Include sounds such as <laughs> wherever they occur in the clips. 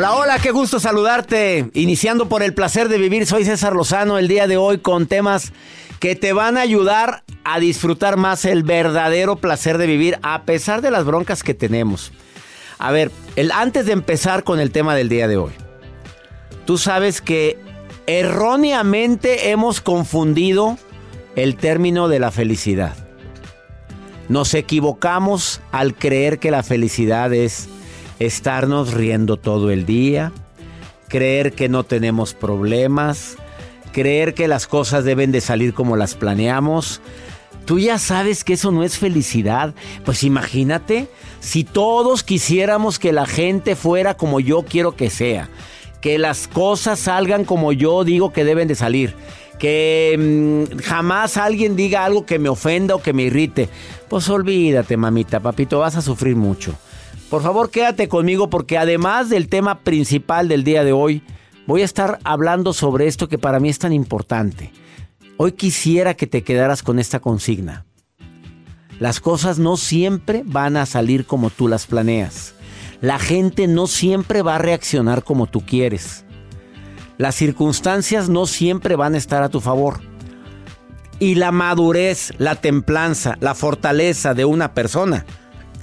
Hola, hola, qué gusto saludarte. Iniciando por el placer de vivir, soy César Lozano el día de hoy con temas que te van a ayudar a disfrutar más el verdadero placer de vivir a pesar de las broncas que tenemos. A ver, el, antes de empezar con el tema del día de hoy, tú sabes que erróneamente hemos confundido el término de la felicidad. Nos equivocamos al creer que la felicidad es estarnos riendo todo el día, creer que no tenemos problemas, creer que las cosas deben de salir como las planeamos. Tú ya sabes que eso no es felicidad. Pues imagínate si todos quisiéramos que la gente fuera como yo quiero que sea, que las cosas salgan como yo digo que deben de salir, que mmm, jamás alguien diga algo que me ofenda o que me irrite. Pues olvídate, mamita, papito, vas a sufrir mucho. Por favor, quédate conmigo porque además del tema principal del día de hoy, voy a estar hablando sobre esto que para mí es tan importante. Hoy quisiera que te quedaras con esta consigna. Las cosas no siempre van a salir como tú las planeas. La gente no siempre va a reaccionar como tú quieres. Las circunstancias no siempre van a estar a tu favor. Y la madurez, la templanza, la fortaleza de una persona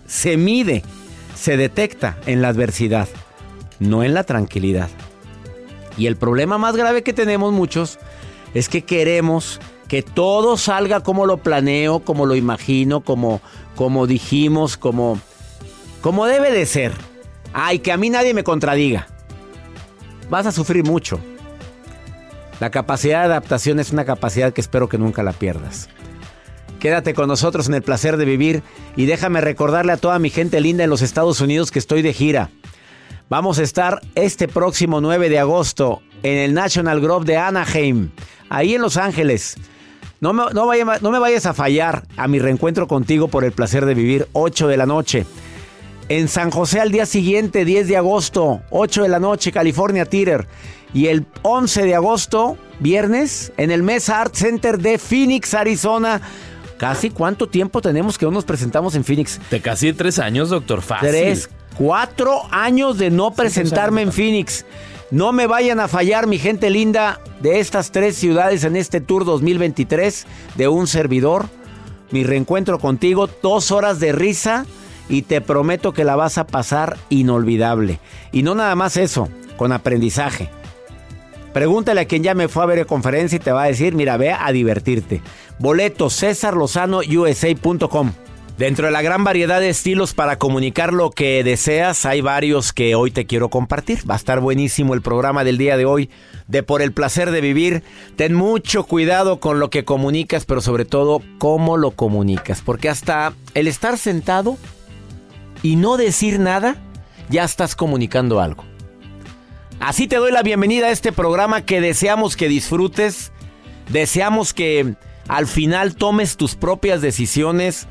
se mide se detecta en la adversidad, no en la tranquilidad. Y el problema más grave que tenemos muchos es que queremos que todo salga como lo planeo, como lo imagino, como, como dijimos, como, como debe de ser. Ay, que a mí nadie me contradiga. Vas a sufrir mucho. La capacidad de adaptación es una capacidad que espero que nunca la pierdas. Quédate con nosotros en el placer de vivir y déjame recordarle a toda mi gente linda en los Estados Unidos que estoy de gira. Vamos a estar este próximo 9 de agosto en el National Grove de Anaheim, ahí en Los Ángeles. No me, vayas a fallar a mi reencuentro contigo por el placer de vivir, 8 de la noche. En San José al día siguiente, 10 de agosto, 8 de la noche, California Theater. Y el 11 de agosto, viernes, en el Mesa Art Center de Phoenix, Arizona. ¿Casi cuánto tiempo tenemos que no nos presentamos en Phoenix? De casi tres años, doctor. Fácil. Tres, cuatro años de no presentarme en Phoenix. No me vayan a fallar, mi gente linda, de estas tres ciudades en este Tour 2023 de un servidor. Mi reencuentro contigo, dos horas de risa y te prometo que la vas a pasar inolvidable. Y no nada más eso, con aprendizaje. Pregúntale a quien ya me fue a ver conferencia y te va a decir, mira, ve a divertirte. Boleto César Lozano USA.com. Dentro de la gran variedad de estilos para comunicar lo que deseas, hay varios que hoy te quiero compartir. Va a estar buenísimo el programa del día de hoy de Por el placer de vivir. Ten mucho cuidado con lo que comunicas, pero sobre todo cómo lo comunicas, porque hasta el estar sentado y no decir nada, ya estás comunicando algo. Así te doy la bienvenida a este programa que deseamos que disfrutes, deseamos que al final tomes tus propias decisiones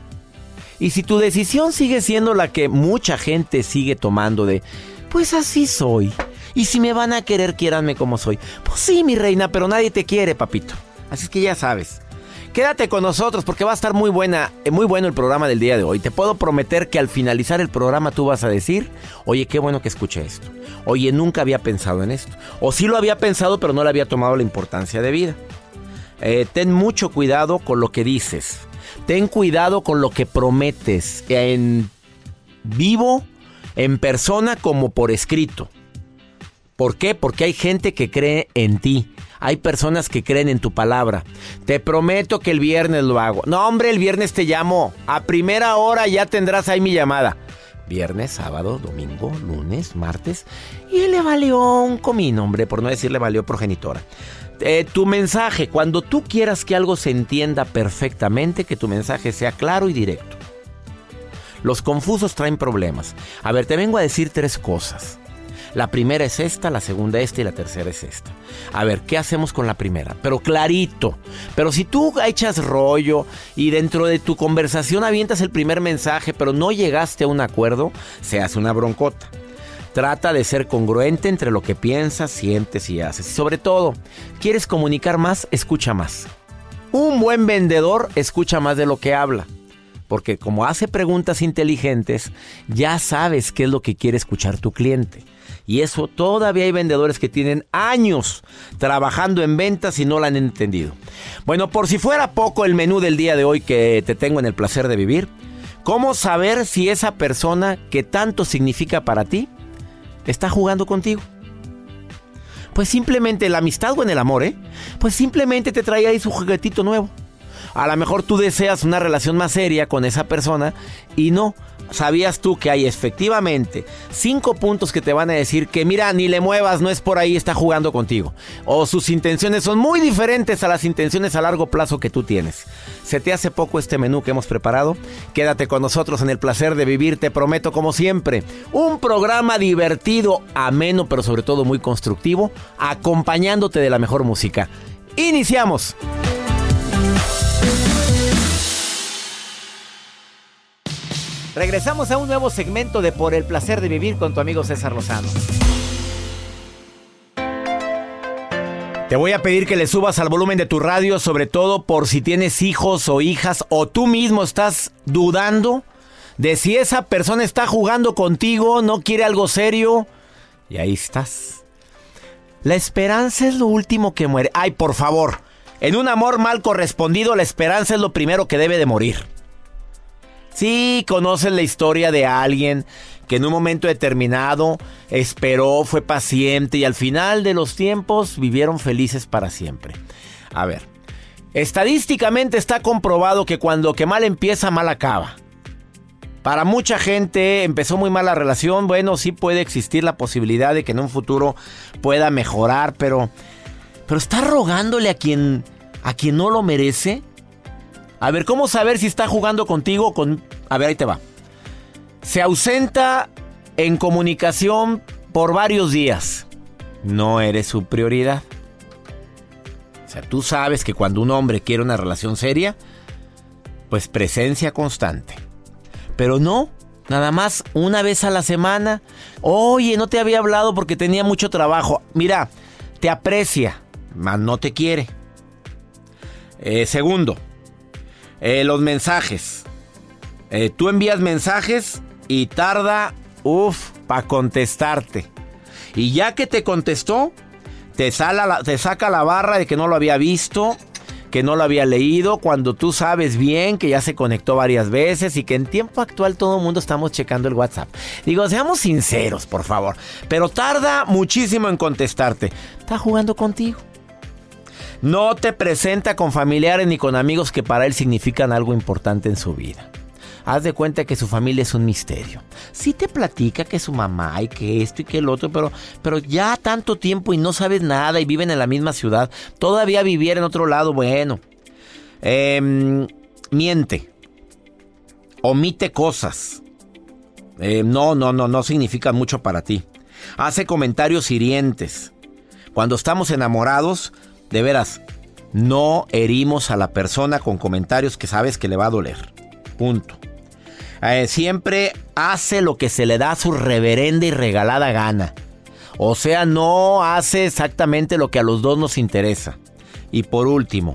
y si tu decisión sigue siendo la que mucha gente sigue tomando de, pues así soy. Y si me van a querer, quiéranme como soy. Pues sí, mi reina, pero nadie te quiere, papito. Así que ya sabes. Quédate con nosotros porque va a estar muy buena, eh, muy bueno el programa del día de hoy. Te puedo prometer que al finalizar el programa tú vas a decir, oye, qué bueno que escuché esto. Oye, nunca había pensado en esto. O sí lo había pensado, pero no le había tomado la importancia de vida. Eh, ten mucho cuidado con lo que dices. Ten cuidado con lo que prometes en vivo, en persona como por escrito. ¿Por qué? Porque hay gente que cree en ti. Hay personas que creen en tu palabra. Te prometo que el viernes lo hago. No, hombre, el viernes te llamo. A primera hora ya tendrás ahí mi llamada. Viernes, sábado, domingo, lunes, martes. Y le valió un comino, hombre, por no decirle valió progenitora. Eh, tu mensaje, cuando tú quieras que algo se entienda perfectamente, que tu mensaje sea claro y directo. Los confusos traen problemas. A ver, te vengo a decir tres cosas. La primera es esta, la segunda esta y la tercera es esta. A ver, ¿qué hacemos con la primera? Pero clarito. Pero si tú echas rollo y dentro de tu conversación avientas el primer mensaje, pero no llegaste a un acuerdo, se hace una broncota. Trata de ser congruente entre lo que piensas, sientes y haces. Sobre todo, ¿quieres comunicar más? Escucha más. Un buen vendedor escucha más de lo que habla. Porque como hace preguntas inteligentes, ya sabes qué es lo que quiere escuchar tu cliente. Y eso todavía hay vendedores que tienen años trabajando en ventas y no lo han entendido. Bueno, por si fuera poco el menú del día de hoy que te tengo en el placer de vivir, ¿cómo saber si esa persona que tanto significa para ti está jugando contigo. Pues simplemente la amistad o en el amor, ¿eh? Pues simplemente te trae ahí su juguetito nuevo. A lo mejor tú deseas una relación más seria con esa persona y no. ¿Sabías tú que hay efectivamente cinco puntos que te van a decir que mira, ni le muevas, no es por ahí, está jugando contigo? O sus intenciones son muy diferentes a las intenciones a largo plazo que tú tienes. ¿Se te hace poco este menú que hemos preparado? Quédate con nosotros en el placer de vivir, te prometo como siempre, un programa divertido, ameno, pero sobre todo muy constructivo, acompañándote de la mejor música. Iniciamos. Regresamos a un nuevo segmento de Por el placer de vivir con tu amigo César Lozano. Te voy a pedir que le subas al volumen de tu radio, sobre todo por si tienes hijos o hijas o tú mismo estás dudando de si esa persona está jugando contigo, no quiere algo serio. Y ahí estás. La esperanza es lo último que muere. Ay, por favor. En un amor mal correspondido, la esperanza es lo primero que debe de morir. Sí, conoces la historia de alguien que en un momento determinado esperó, fue paciente y al final de los tiempos vivieron felices para siempre. A ver, estadísticamente está comprobado que cuando que mal empieza, mal acaba. Para mucha gente empezó muy mal la relación, bueno, sí puede existir la posibilidad de que en un futuro pueda mejorar, pero pero está rogándole a quien a quien no lo merece. A ver, ¿cómo saber si está jugando contigo con... A ver, ahí te va. Se ausenta en comunicación por varios días. No eres su prioridad. O sea, tú sabes que cuando un hombre quiere una relación seria, pues presencia constante. Pero no, nada más una vez a la semana. Oye, no te había hablado porque tenía mucho trabajo. Mira, te aprecia, mas no te quiere. Eh, segundo, eh, los mensajes. Eh, tú envías mensajes y tarda, uff, para contestarte. Y ya que te contestó, te, te saca la barra de que no lo había visto, que no lo había leído, cuando tú sabes bien que ya se conectó varias veces y que en tiempo actual todo el mundo estamos checando el WhatsApp. Digo, seamos sinceros, por favor. Pero tarda muchísimo en contestarte. Está jugando contigo. No te presenta con familiares ni con amigos que para él significan algo importante en su vida. haz de cuenta que su familia es un misterio. Sí te platica que su mamá y que esto y que el otro, pero, pero ya tanto tiempo y no sabes nada y viven en la misma ciudad. Todavía vivir en otro lado, bueno. Em, miente. Omite cosas. Eh, no, no, no, no significa mucho para ti. Hace comentarios hirientes. Cuando estamos enamorados, de veras, no herimos a la persona con comentarios que sabes que le va a doler. Punto. Eh, siempre hace lo que se le da a su reverenda y regalada gana. O sea, no hace exactamente lo que a los dos nos interesa. Y por último,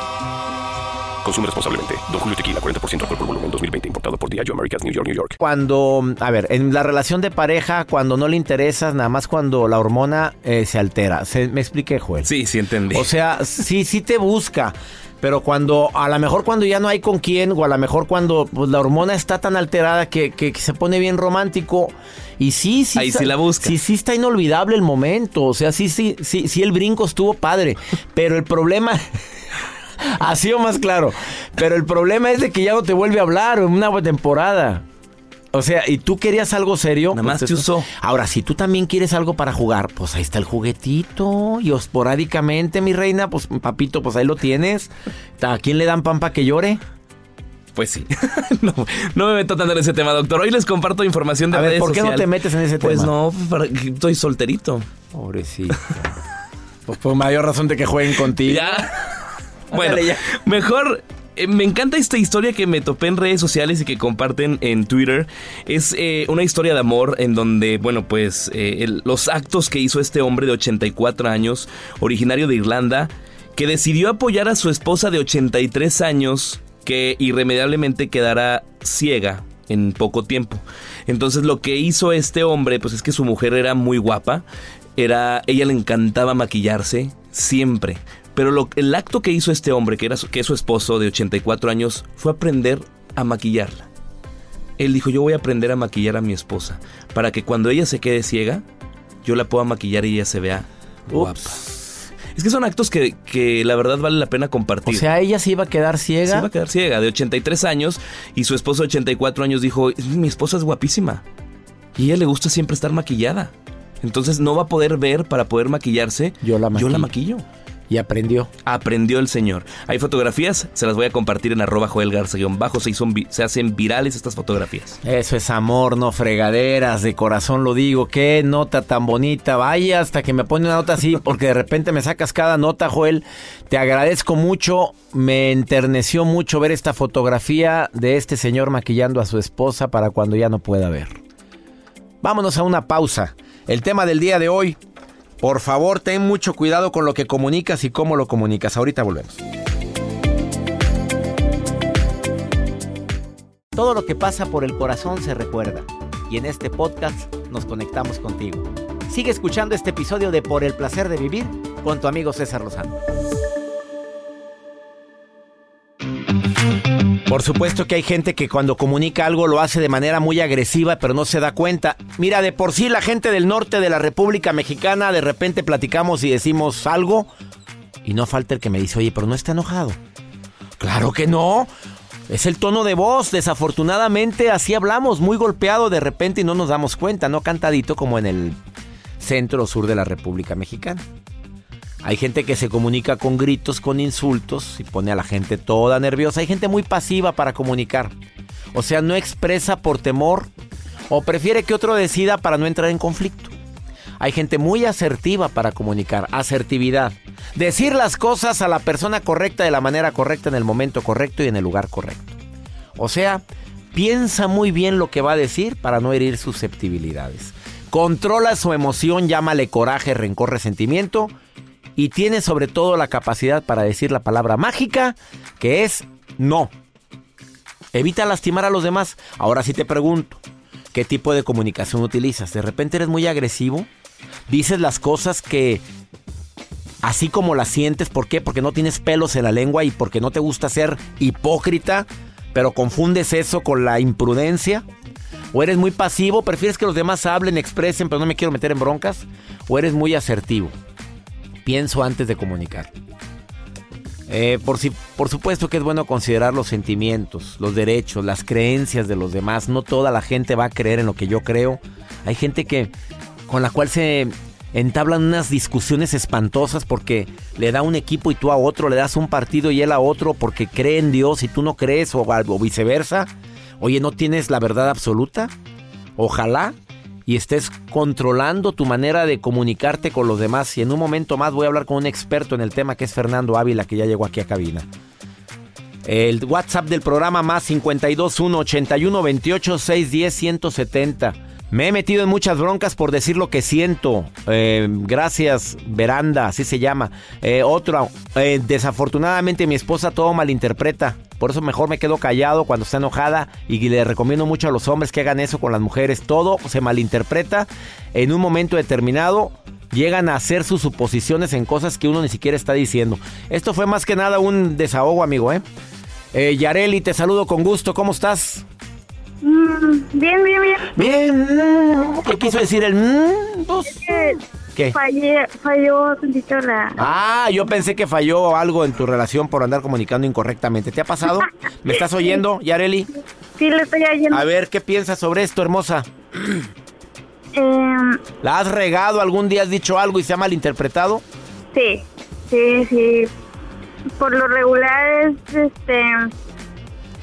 Consume responsablemente. Don Julio Tequila, 40% alcohol por volumen, 2020. Importado por Diageo Americas, New York, New York. Cuando, a ver, en la relación de pareja, cuando no le interesas, nada más cuando la hormona eh, se altera. Se- ¿Me expliqué, Joel? Sí, sí entendí. O sea, sí, sí te busca. Pero cuando, a lo mejor cuando ya no hay con quién, o a lo mejor cuando pues, la hormona está tan alterada que, que- que se pone bien romántico. Y sí, sí. Ahí está- sí la busca. Sí, sí está inolvidable el momento. O sea, sí, sí, sí, sí el brinco estuvo padre. Pero el problema. <laughs> ha sido más claro. Pero el problema es de que ya no te vuelve a hablar en una temporada. O sea, y tú querías algo serio. Nada más pues, te usó. Ahora, si tú también quieres algo para jugar, pues ahí está el juguetito. Y esporádicamente, mi reina, pues papito, pues ahí lo tienes. ¿A quién le dan pan para que llore? Pues sí. <laughs> no, no me meto tanto en ese tema, doctor. Hoy les comparto información de A ver, redes ¿por qué no te metes en ese Pues tema? no, para- estoy solterito. Pobrecito. <laughs> pues por mayor razón de que jueguen contigo. Ya. <laughs> Bueno, mejor. eh, me encanta esta historia que me topé en redes sociales y que comparten en Twitter. Es eh, una historia de amor en donde, bueno, pues eh, el- los actos que hizo este hombre de 84 años, originario de Irlanda, que decidió apoyar a su esposa de 83 años, que irremediablemente quedará ciega en poco tiempo. Entonces lo que hizo este hombre, pues es que su mujer era muy guapa, era, ella le encantaba maquillarse siempre. Pero lo- el acto que hizo este hombre, que, era su, que es su esposo de 84 años, fue aprender a maquillarla. Él dijo, yo voy a aprender a maquillar a mi esposa, para que cuando ella se quede ciega, yo la pueda maquillar y ella se vea guapa. Es que son actos que, que la verdad vale la pena O compartir. sea, ella se iba a quedar ciega. Se iba a quedar ciega, de 83 años, y su esposo de 84 años dijo, mi esposa es guapísima. Y a ella le gusta siempre estar maquillada. Entonces no va a poder ver para poder maquillarse. Yo la Yo la maquillo. Y aprendió. Aprendió el señor. Hay fotografías, se las voy a compartir en arroba Joel Garza guion bajo. Se, se hacen virales estas fotografías. Eso es amor, no fregaderas, de corazón lo digo. Qué nota tan bonita. Vaya hasta que me pone una nota así, <laughs> porque de repente me sacas cada nota, Joel. Te agradezco mucho. Me enterneció mucho ver esta fotografía de este señor maquillando a su esposa para cuando ya no pueda ver. Vámonos a una pausa. El tema del día de hoy. Por favor, ten mucho cuidado con lo que comunicas y cómo lo comunicas. Ahorita volvemos. Todo lo que pasa por el corazón se recuerda. Y en este podcast nos conectamos contigo. Sigue escuchando este episodio de Por el placer de vivir con tu amigo César Lozano. Por supuesto que hay gente que cuando comunica algo lo hace de manera muy agresiva, pero no se da cuenta. Mira, de por sí la gente del norte de la República Mexicana, de repente platicamos y decimos algo, y no falta el que me dice, oye, pero no está enojado. Claro que no. Es el tono de voz. Desafortunadamente así hablamos, muy golpeado de repente y no nos damos cuenta, no cantadito como en el centro sur de la República Mexicana. Hay gente que se comunica con gritos, con insultos y pone a la gente toda nerviosa. Hay gente muy pasiva para comunicar. O sea, no expresa por temor ¿O prefiere que otro decida para no entrar en conflicto? Hay gente muy asertiva para comunicar, asertividad. Decir las cosas a la persona correcta de la manera correcta en el momento correcto y en el lugar correcto. O sea, piensa muy bien lo que va a decir para no herir susceptibilidades. Controla su emoción, llámale coraje, rencor, resentimiento y tiene sobre todo la capacidad para decir la palabra mágica que es no. Evita lastimar a los demás. Ahora sí te pregunto, ¿qué tipo de comunicación utilizas? ¿De repente eres muy agresivo? dices las cosas que así como las sientes, ¿por qué? Porque no tienes pelos en la lengua y porque no te gusta ser hipócrita, pero confundes eso con la imprudencia. ¿O eres muy pasivo? ¿Prefieres que los demás hablen, expresen, pero no me quiero meter en broncas? ¿O eres muy asertivo? Pienso antes de comunicar. Eh, por, si, por supuesto que es bueno considerar los sentimientos, los derechos, las creencias de los demás. No toda la gente va a creer en lo que yo creo. Hay gente que con la cual se entablan unas discusiones espantosas porque le da un equipo y tú a otro, le das un partido y él a otro porque cree en Dios y tú no crees o, o viceversa. Oye, ¿no tienes la verdad absoluta? Ojalá y estés controlando tu manera de comunicarte con los demás. Y en un momento más voy a hablar con un experto en el tema que es Fernando Ávila, que ya llegó aquí a cabina. El WhatsApp del programa más 521 81 28 610 170. Me he metido en muchas broncas por decir lo que siento. Eh, gracias, Veranda, así se llama. Eh, eh, desafortunadamente mi esposa todo malinterpreta. Por eso mejor me quedo callado cuando está enojada y le recomiendo mucho a los hombres que hagan eso con las mujeres. Todo se malinterpreta. En un momento determinado llegan a hacer sus suposiciones en cosas que uno ni siquiera está diciendo. Esto fue más que nada un desahogo, amigo, ¿eh? eh Yareli, te saludo con gusto. ¿Cómo estás? Mm, bien, bien, bien. Bien. ¿Qué quiso decir el mm? ¿Qué? Fallé, falló la... Ah, yo pensé que falló algo en tu relación por andar comunicando incorrectamente. ¿Te ha pasado? <laughs> ¿Me estás oyendo, Yareli? Sí, le estoy oyendo. A ver, ¿qué piensas sobre esto, hermosa? Em, ¿La has regado? ¿Algún día has dicho algo y se ha malinterpretado? Sí, sí, sí. Por lo regular es, este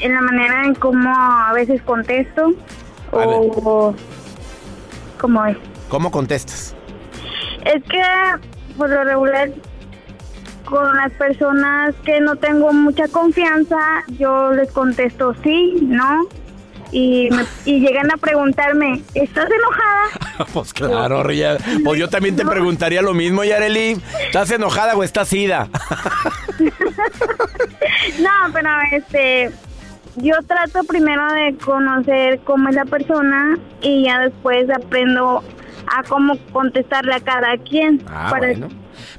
en la manera en cómo a veces contesto o cómo es. ¿Cómo contestas? Es que por lo regular con las personas que no tengo mucha confianza, yo les contesto sí, no. Y, y llegan a preguntarme, ¿estás enojada? <laughs> pues claro, Ria. Pues yo también te preguntaría lo mismo, Yareli. ¿Estás enojada o estás ida? <laughs> <laughs> no, pero este, yo trato primero de conocer cómo es la persona y ya después aprendo a cómo contestarle a cada quien. Ah, bueno.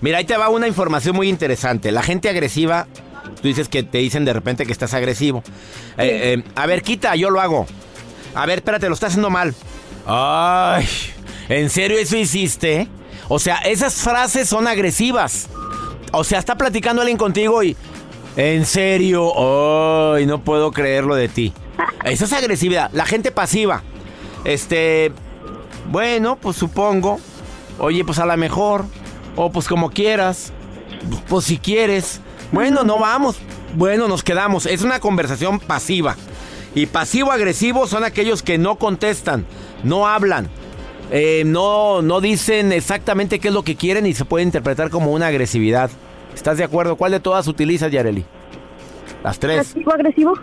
Mira, ahí te va una información muy interesante. La gente agresiva, tú dices que te dicen de repente que estás agresivo. Eh, eh, a ver, quita, yo lo hago. A ver, espérate, lo estás haciendo mal. Ay, ¿en serio eso hiciste? O sea, esas frases son agresivas. O sea, está platicando alguien contigo y... En serio, ay, no puedo creerlo de ti. <laughs> Esa es agresividad. La gente pasiva. Este, bueno, pues supongo. Oye, pues a lo mejor. O pues como quieras. Pues si quieres. Bueno, no vamos. Bueno, nos quedamos. Es una conversación pasiva. Y pasivo-agresivo son aquellos que no contestan, no hablan, eh, no, no dicen exactamente qué es lo que quieren y se puede interpretar como una agresividad. ¿Estás de acuerdo? ¿Cuál de todas utilizas, Yareli? Las tres. ¿Pasivo agresivo?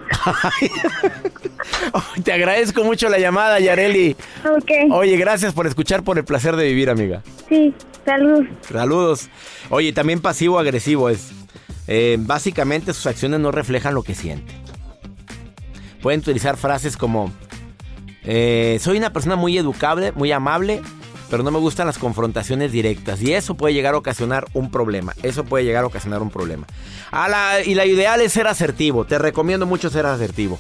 <laughs> Te agradezco mucho la llamada, Yareli. Ok. Oye, gracias por escuchar, por el placer de vivir, amiga. Sí, saludos. Saludos. Oye, también pasivo-agresivo es. Eh, básicamente sus acciones no reflejan lo que siente. Pueden utilizar frases como, eh, soy una persona muy educable, muy amable, pero no me gustan las confrontaciones directas y eso puede llegar a ocasionar un problema. Eso puede llegar a ocasionar un problema. y la ideal es ser asertivo. Te recomiendo mucho ser asertivo.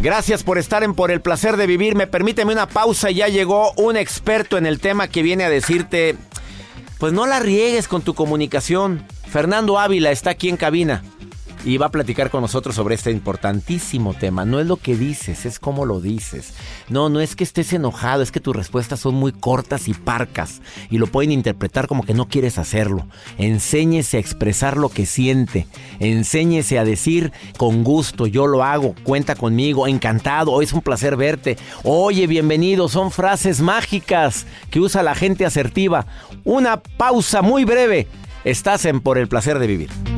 Gracias por estar en Por el placer de vivir. Me permíteme una pausa. Ya llegó un experto en el tema que viene a decirte, pues no la riegues con tu comunicación. Fernando Ávila está aquí en cabina. Y va a platicar con nosotros sobre este importantísimo tema. No es lo que dices, es cómo lo dices. No, no es que estés enojado, es que tus respuestas son muy cortas y parcas y lo pueden interpretar como que no quieres hacerlo. Enséñese a expresar lo que siente. Enséñese a decir con gusto, yo lo hago, cuenta conmigo, encantado, hoy es un placer verte. Oye, bienvenido, son frases mágicas que usa la gente asertiva. Una pausa muy breve. Estás en Por el placer de vivir.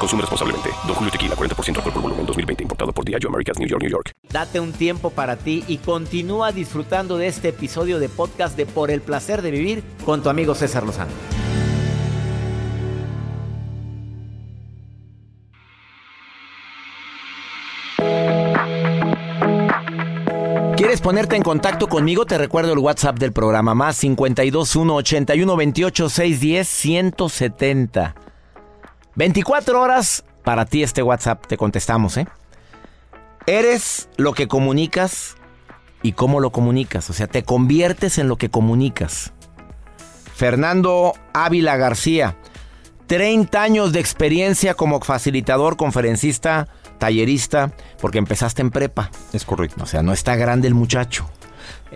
Consume responsablemente. Don Julio Tequila, 40% alcohol por volumen, 2020. Importado por Diageo Americas, New York, New York. Date un tiempo para ti y continúa disfrutando de este episodio de podcast de Por el Placer de Vivir con tu amigo César Lozano. ¿Quieres ponerte en contacto conmigo? Te recuerdo el WhatsApp del programa más 521 81 28 610 170. 24 horas para ti este WhatsApp, te contestamos, ¿eh? Eres lo que comunicas y cómo lo comunicas, o sea, te conviertes en lo que comunicas. Fernando Ávila García, 30 años de experiencia como facilitador, conferencista, tallerista, porque empezaste en prepa. Es correcto. O sea, no está grande el muchacho.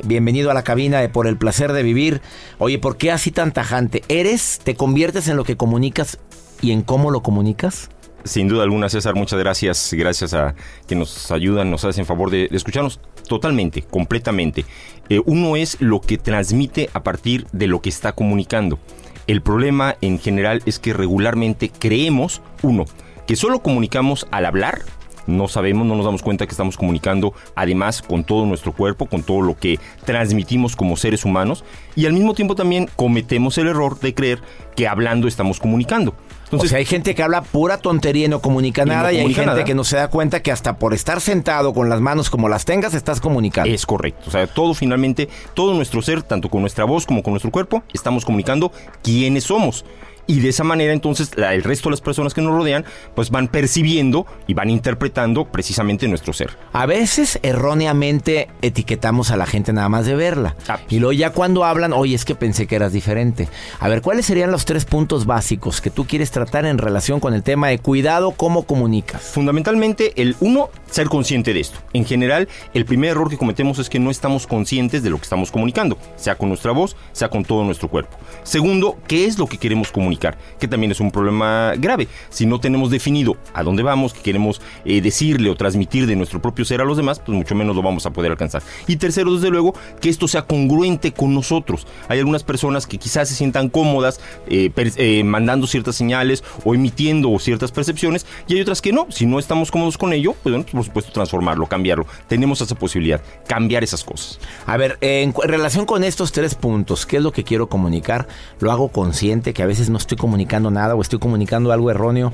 Bienvenido a la cabina de Por el placer de vivir. Oye, ¿por qué así tan tajante? ¿Eres, te conviertes en lo que comunicas y en cómo lo comunicas? Sin duda alguna, César, muchas gracias. Gracias a que nos ayudan, nos hacen favor de, escucharnos totalmente, completamente. Eh, uno es lo que transmite a partir de lo que está comunicando. El problema en general es que regularmente creemos, uno, que solo comunicamos al hablar. No sabemos, no nos damos cuenta que estamos comunicando además con todo nuestro cuerpo, con todo lo que transmitimos como seres humanos y al mismo tiempo también cometemos el error de creer que hablando estamos comunicando. Entonces, o sea, hay gente que habla pura tontería y no comunica Y no nada y hay gente nada. que no se da cuenta que hasta por estar sentado con las manos como las tengas estás comunicando. Es correcto. O sea, todo finalmente, todo nuestro ser, tanto con nuestra voz como con nuestro cuerpo, estamos comunicando quiénes somos. Y de esa manera entonces la- el resto de las personas que nos rodean pues van percibiendo y van interpretando precisamente nuestro ser. A veces erróneamente etiquetamos a la gente nada más de verla. Ah. Y luego ya cuando hablan, oye, es que pensé que eras diferente. A ver, ¿cuáles serían los tres puntos básicos que tú quieres tratar en relación con el tema de cuidado, cómo comunicas? Fundamentalmente, el uno, ser consciente de esto. En general, el primer error que cometemos es que no estamos conscientes de lo que estamos comunicando, sea con nuestra voz, sea con todo nuestro cuerpo. Segundo, ¿qué es lo que queremos comunicar? Que también es un problema grave. Si no tenemos definido a dónde vamos, qué queremos eh, decirle o transmitir de nuestro propio ser a los demás, pues mucho menos lo vamos a poder alcanzar. Y tercero, desde luego, que esto sea congruente con nosotros. Hay algunas personas que quizás se sientan cómodas eh, eh, mandando ciertas señales o emitiendo ciertas percepciones y hay otras que no. Si no estamos cómodos con ello, pues bueno, por supuesto transformarlo, cambiarlo. Tenemos esa posibilidad, cambiar esas cosas. A ver, en relación con estos tres puntos, ¿qué es lo que quiero comunicar? Lo hago consciente, que a veces no estoy comunicando nada o estoy comunicando algo erróneo.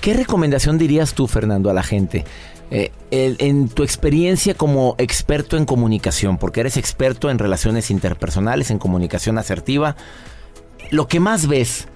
¿Qué recomendación dirías tú, Fernando, a la gente? Eh, en tu experiencia como experto en comunicación, porque eres experto en relaciones interpersonales, en comunicación asertiva, lo que más ves,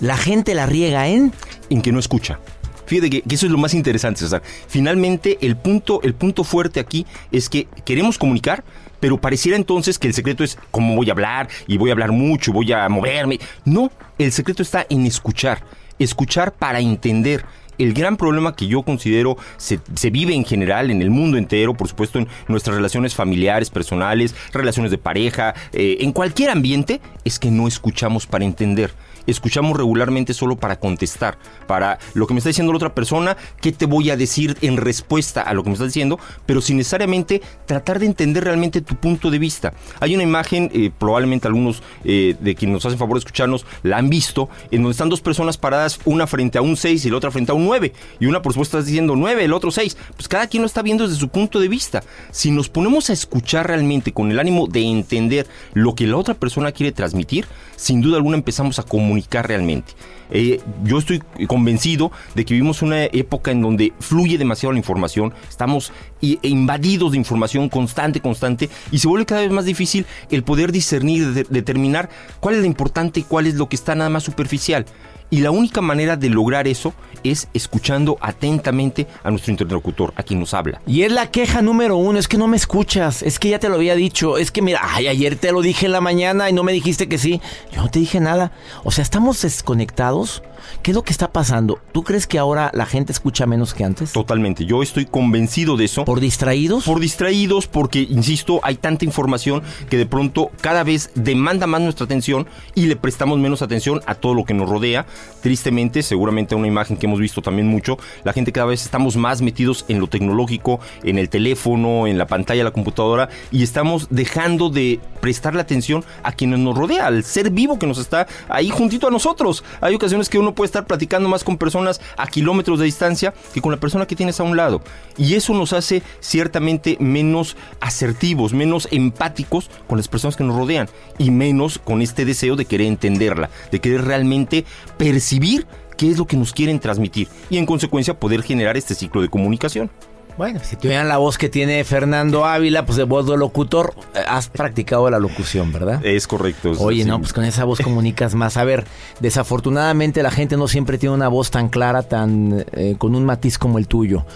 la gente la riega en... en que no escucha. Fíjate que, eso es lo más interesante. Finalmente, el punto, el punto fuerte aquí es que queremos comunicar, pero pareciera entonces que el secreto es cómo voy a hablar y voy a hablar mucho, voy a moverme. No, el secreto está en escuchar. Escuchar para entender el gran problema que yo considero se, se vive en general en el mundo entero, por supuesto en nuestras relaciones familiares, personales, relaciones de pareja, eh, en cualquier ambiente, es que no escuchamos para entender escuchamos regularmente solo para contestar, para lo que me está diciendo la otra persona, qué te voy a decir en respuesta a lo que me está diciendo, pero sin necesariamente tratar de entender realmente tu punto de vista. Hay una imagen, eh, probablemente algunos eh, de quienes nos hacen favor de escucharnos la han visto, en donde están dos personas paradas, una frente a un 6 y la otra frente a un 9, y una por supuesto está diciendo 9, el otro 6, pues cada quien lo está viendo desde su punto de vista. Si nos ponemos a escuchar realmente con el ánimo de entender lo que la otra persona quiere transmitir, sin duda alguna empezamos a comunicar realmente. Eh, yo estoy convencido de que vivimos una época en donde fluye demasiado la información, estamos invadidos de información constante, constante, y se vuelve cada vez más difícil el poder discernir, determinar cuál es lo importante y cuál es lo que está nada más superficial. Y la única manera de lograr eso es escuchando atentamente a nuestro interlocutor, a quien nos habla. Y es la queja número uno, es que no me escuchas, es que ya te lo había dicho, es que mira, ay, ayer te lo dije en la mañana y no me dijiste que sí, yo no te dije nada. O sea, estamos desconectados ¿Qué es lo que está pasando? ¿Tú crees que ahora la gente escucha menos que antes? Totalmente, yo estoy convencido de eso. ¿Por distraídos? Por distraídos, porque, insisto, hay tanta información que de pronto cada vez demanda más nuestra atención y le prestamos menos atención a todo lo que nos rodea. Tristemente, seguramente una imagen que hemos visto también mucho, la gente cada vez estamos más metidos en lo tecnológico, en el teléfono, en la pantalla, la computadora, y estamos dejando de prestarle atención a quienes nos rodea, al ser vivo que nos está ahí juntito a nosotros. Hay ocasiones que uno puede estar platicando más con personas a kilómetros de distancia que con la persona que tienes a un lado. Y eso nos hace ciertamente menos asertivos, menos empáticos con las personas que nos rodean y menos con este deseo de querer entenderla, de querer realmente percibir qué es lo que nos quieren transmitir y en consecuencia poder generar este ciclo de comunicación. Bueno, si tuvieran la voz que tiene Fernando Ávila, pues de voz de locutor, eh, has practicado la locución, ¿verdad? Es correcto. Oye, no, pues con esa voz comunicas más. A ver, desafortunadamente la gente no siempre tiene una voz tan clara, tan eh, con un matiz como el tuyo.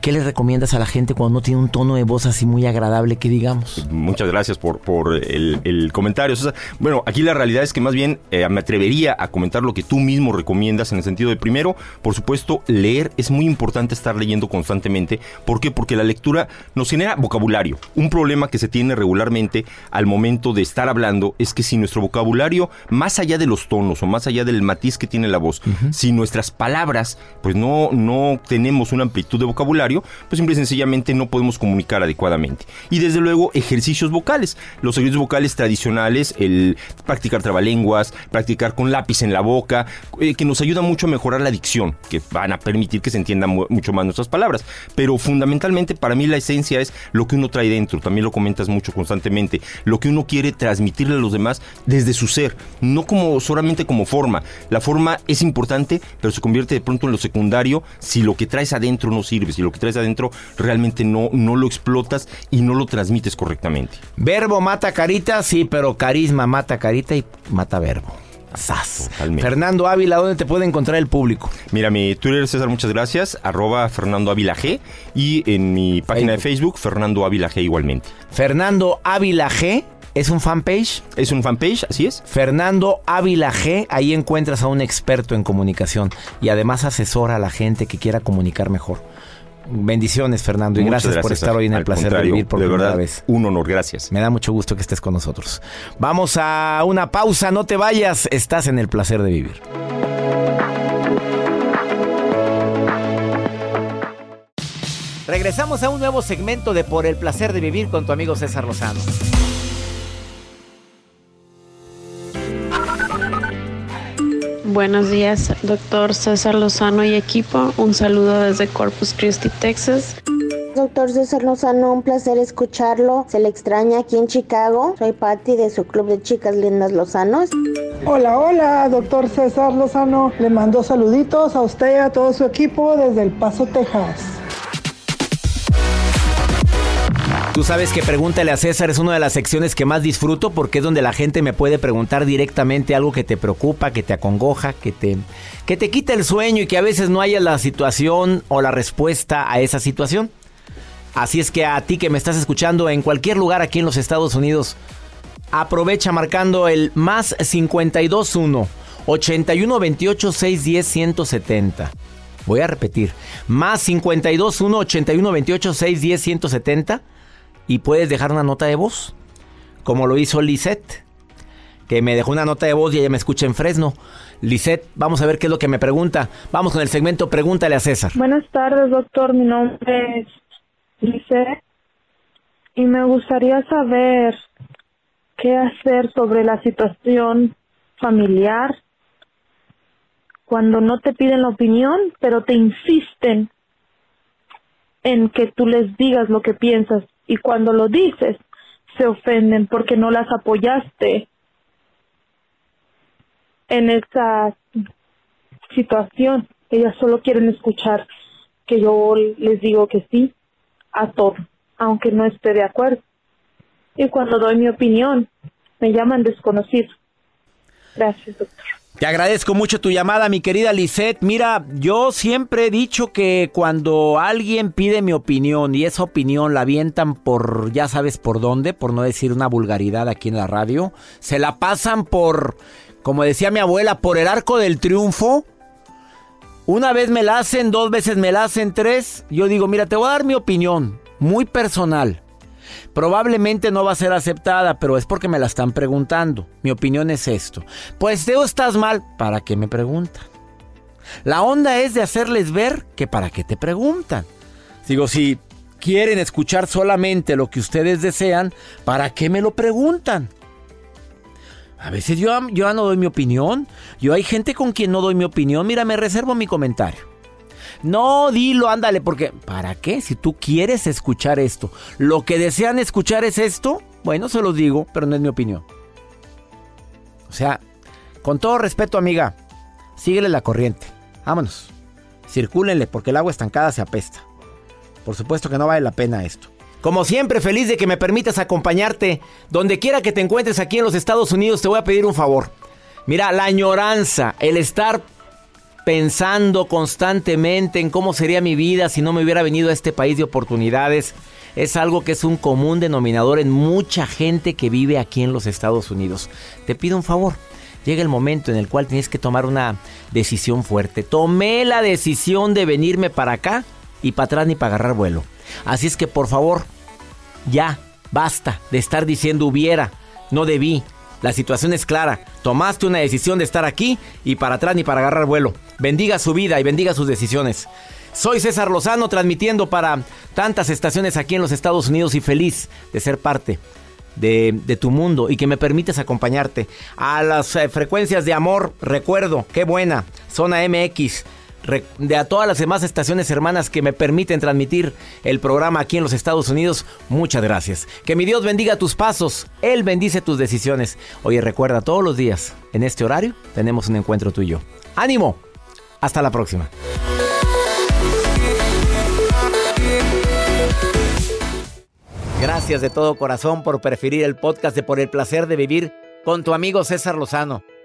¿Qué le recomiendas a la gente cuando no tiene un tono de voz así muy agradable que digamos? Muchas gracias por, por el, comentario. bueno, aquí la realidad es que más bien eh, me atrevería a comentar lo que tú mismo recomiendas en el sentido de primero, por supuesto, leer es muy importante estar leyendo constantemente ¿Por qué? Porque la lectura nos genera vocabulario. Un problema que se tiene regularmente al momento de estar hablando es que si nuestro vocabulario, más allá de los tonos o más allá del matiz que tiene la voz, si nuestras palabras pues no, no tenemos una amplitud de vocabulario, pues simple y sencillamente no podemos comunicar adecuadamente. Y desde luego ejercicios vocales. Los ejercicios vocales tradicionales, el practicar trabalenguas, practicar con lápiz en la boca, eh, que nos ayuda mucho a mejorar la dicción, que van a permitir que se entiendan mucho más nuestras palabras. Pero fundamentalmente para mí la esencia es lo que uno trae dentro, también lo comentas mucho constantemente, lo que uno quiere transmitirle a los demás desde su ser, no como solamente como forma. La forma es importante, pero se convierte de pronto en lo secundario si lo que traes adentro no sirve, si lo que traes adentro realmente no, no lo explotas y no lo transmites correctamente. Verbo mata carita, sí, pero carisma mata carita y mata verbo. Fernando Ávila, ¿dónde te puede encontrar el público? Mira, mi Twitter, César, muchas gracias, arroba Fernando Ávila G. Y en mi página de Facebook, Fernando Ávila G igualmente. Fernando Ávila G. ¿Es un fanpage? Es un fanpage, así es. Fernando Ávila G, ahí encuentras a un experto en comunicación y además asesora a la gente que quiera comunicar mejor. Bendiciones, Fernando, y gracias, por estar hoy en el placer de vivir por de primera verdad, vez. Un honor, gracias. Me da mucho gusto que estés con nosotros. Vamos a una pausa, no te vayas, estás en el placer de vivir. Regresamos a un nuevo segmento de Por el placer de vivir con tu amigo César Lozano. Buenos días, doctor César Lozano y equipo. Un saludo desde Corpus Christi, Texas. Doctor César Lozano, un placer escucharlo. Se le extraña aquí en Chicago. Soy Patty de su club de chicas lindas Lozanos. Hola, hola, doctor César Lozano. Le mando saluditos a usted y a todo su equipo desde El Paso, Texas. Tú sabes que Pregúntale a César es una de las secciones que más disfruto porque es donde la gente me puede preguntar directamente algo que te preocupa, que te acongoja, que te, que te quita el sueño y que a veces no haya la situación o la respuesta a esa situación. Así es que a ti que me estás escuchando en cualquier lugar aquí en los Estados Unidos, aprovecha marcando el más 521 81 28 610 170. Voy a repetir. Más 52 1 81 28 6 10 170. Y puedes dejar una nota de voz. Como lo hizo Lisette. Que me dejó una nota de voz y ella me escucha en Fresno. Lisette, vamos a ver qué es lo que me pregunta. Vamos con el segmento Pregúntale a César. Buenas tardes, doctor. Mi nombre es Lisette. Y me gustaría saber qué hacer sobre la situación familiar cuando no te piden la opinión, pero te insisten en que tú les digas lo que piensas y cuando lo dices se ofenden porque no las apoyaste en esa situación. Ellas solo quieren escuchar que yo les digo que sí a todo, aunque no esté de acuerdo. Y cuando doy mi opinión, me llaman desconocido. Gracias, doctor. Te agradezco mucho tu llamada, mi querida Lisette. Mira, yo siempre he dicho que cuando alguien pide mi opinión y esa opinión la avientan por, ya sabes por dónde, por no decir una vulgaridad aquí en la radio, se la pasan por, como decía mi abuela, por el arco del triunfo. Una vez me la hacen, dos veces me la hacen, tres. Yo digo, mira, te voy a dar mi opinión, muy personal. Probablemente no va a ser aceptada, pero es porque me la están preguntando. Mi opinión es esto. Pues Teo estás mal. ¿Para qué me preguntan? La onda es de hacerles ver que para qué te preguntan. Digo, si quieren escuchar solamente lo que ustedes desean, ¿para qué me lo preguntan? A veces yo, yo no doy mi opinión. Yo hay gente con quien no doy mi opinión. Mira, me reservo mi comentario. No, dilo, ándale, porque ¿para qué? Si tú quieres escuchar esto, lo que desean escuchar es esto, bueno, se los digo, pero no es mi opinión. O sea, con todo respeto, amiga, síguele la corriente. Vámonos. Circúlenle, porque el agua estancada se apesta. Por supuesto que no vale la pena esto. Como siempre, feliz de que me permitas acompañarte. Donde quiera que te encuentres aquí en los Estados Unidos, te voy a pedir un favor. Mira, la añoranza, el estar pensando constantemente en cómo sería mi vida si no me hubiera venido a este país de oportunidades. Es algo que es un común denominador en mucha gente que vive aquí en los Estados Unidos. Te pido un favor. Llega el momento en el cual tienes que tomar una decisión fuerte. Tomé la decisión de venirme para acá y para atrás ni para agarrar vuelo. Así es que por favor, ya, basta de estar diciendo hubiera, no debí, la situación es clara. Tomaste una decisión de estar aquí y para atrás ni para agarrar vuelo. Bendiga su vida y bendiga sus decisiones. Soy César Lozano transmitiendo para tantas estaciones aquí en los Estados Unidos y feliz de ser parte de, tu mundo y que me permites acompañarte a las eh, frecuencias de amor. Recuerdo, qué buena, Zona MX de a todas las demás estaciones hermanas que me permiten transmitir el programa aquí en los Estados Unidos, muchas gracias. Que mi Dios bendiga tus pasos, Él bendice tus decisiones. Oye, recuerda, todos los días, en este horario, tenemos un encuentro tú y yo. ¡Ánimo! Hasta la próxima. Gracias de todo corazón por preferir el podcast de Por el Placer de Vivir con tu amigo César Lozano.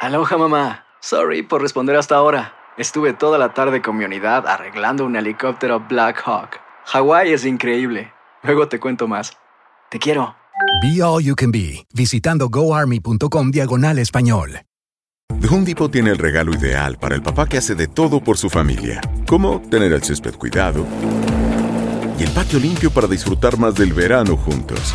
Aloha mamá. Sorry por responder hasta ahora. Estuve toda la tarde con mi unidad arreglando un helicóptero Black Hawk. Hawái es increíble. Luego te cuento más. Te quiero. Be All You Can Be, visitando goarmy.com diagonal español. The Home Depot tiene el regalo ideal para el papá que hace de todo por su familia. Como tener el césped cuidado y el patio limpio para disfrutar más del verano juntos.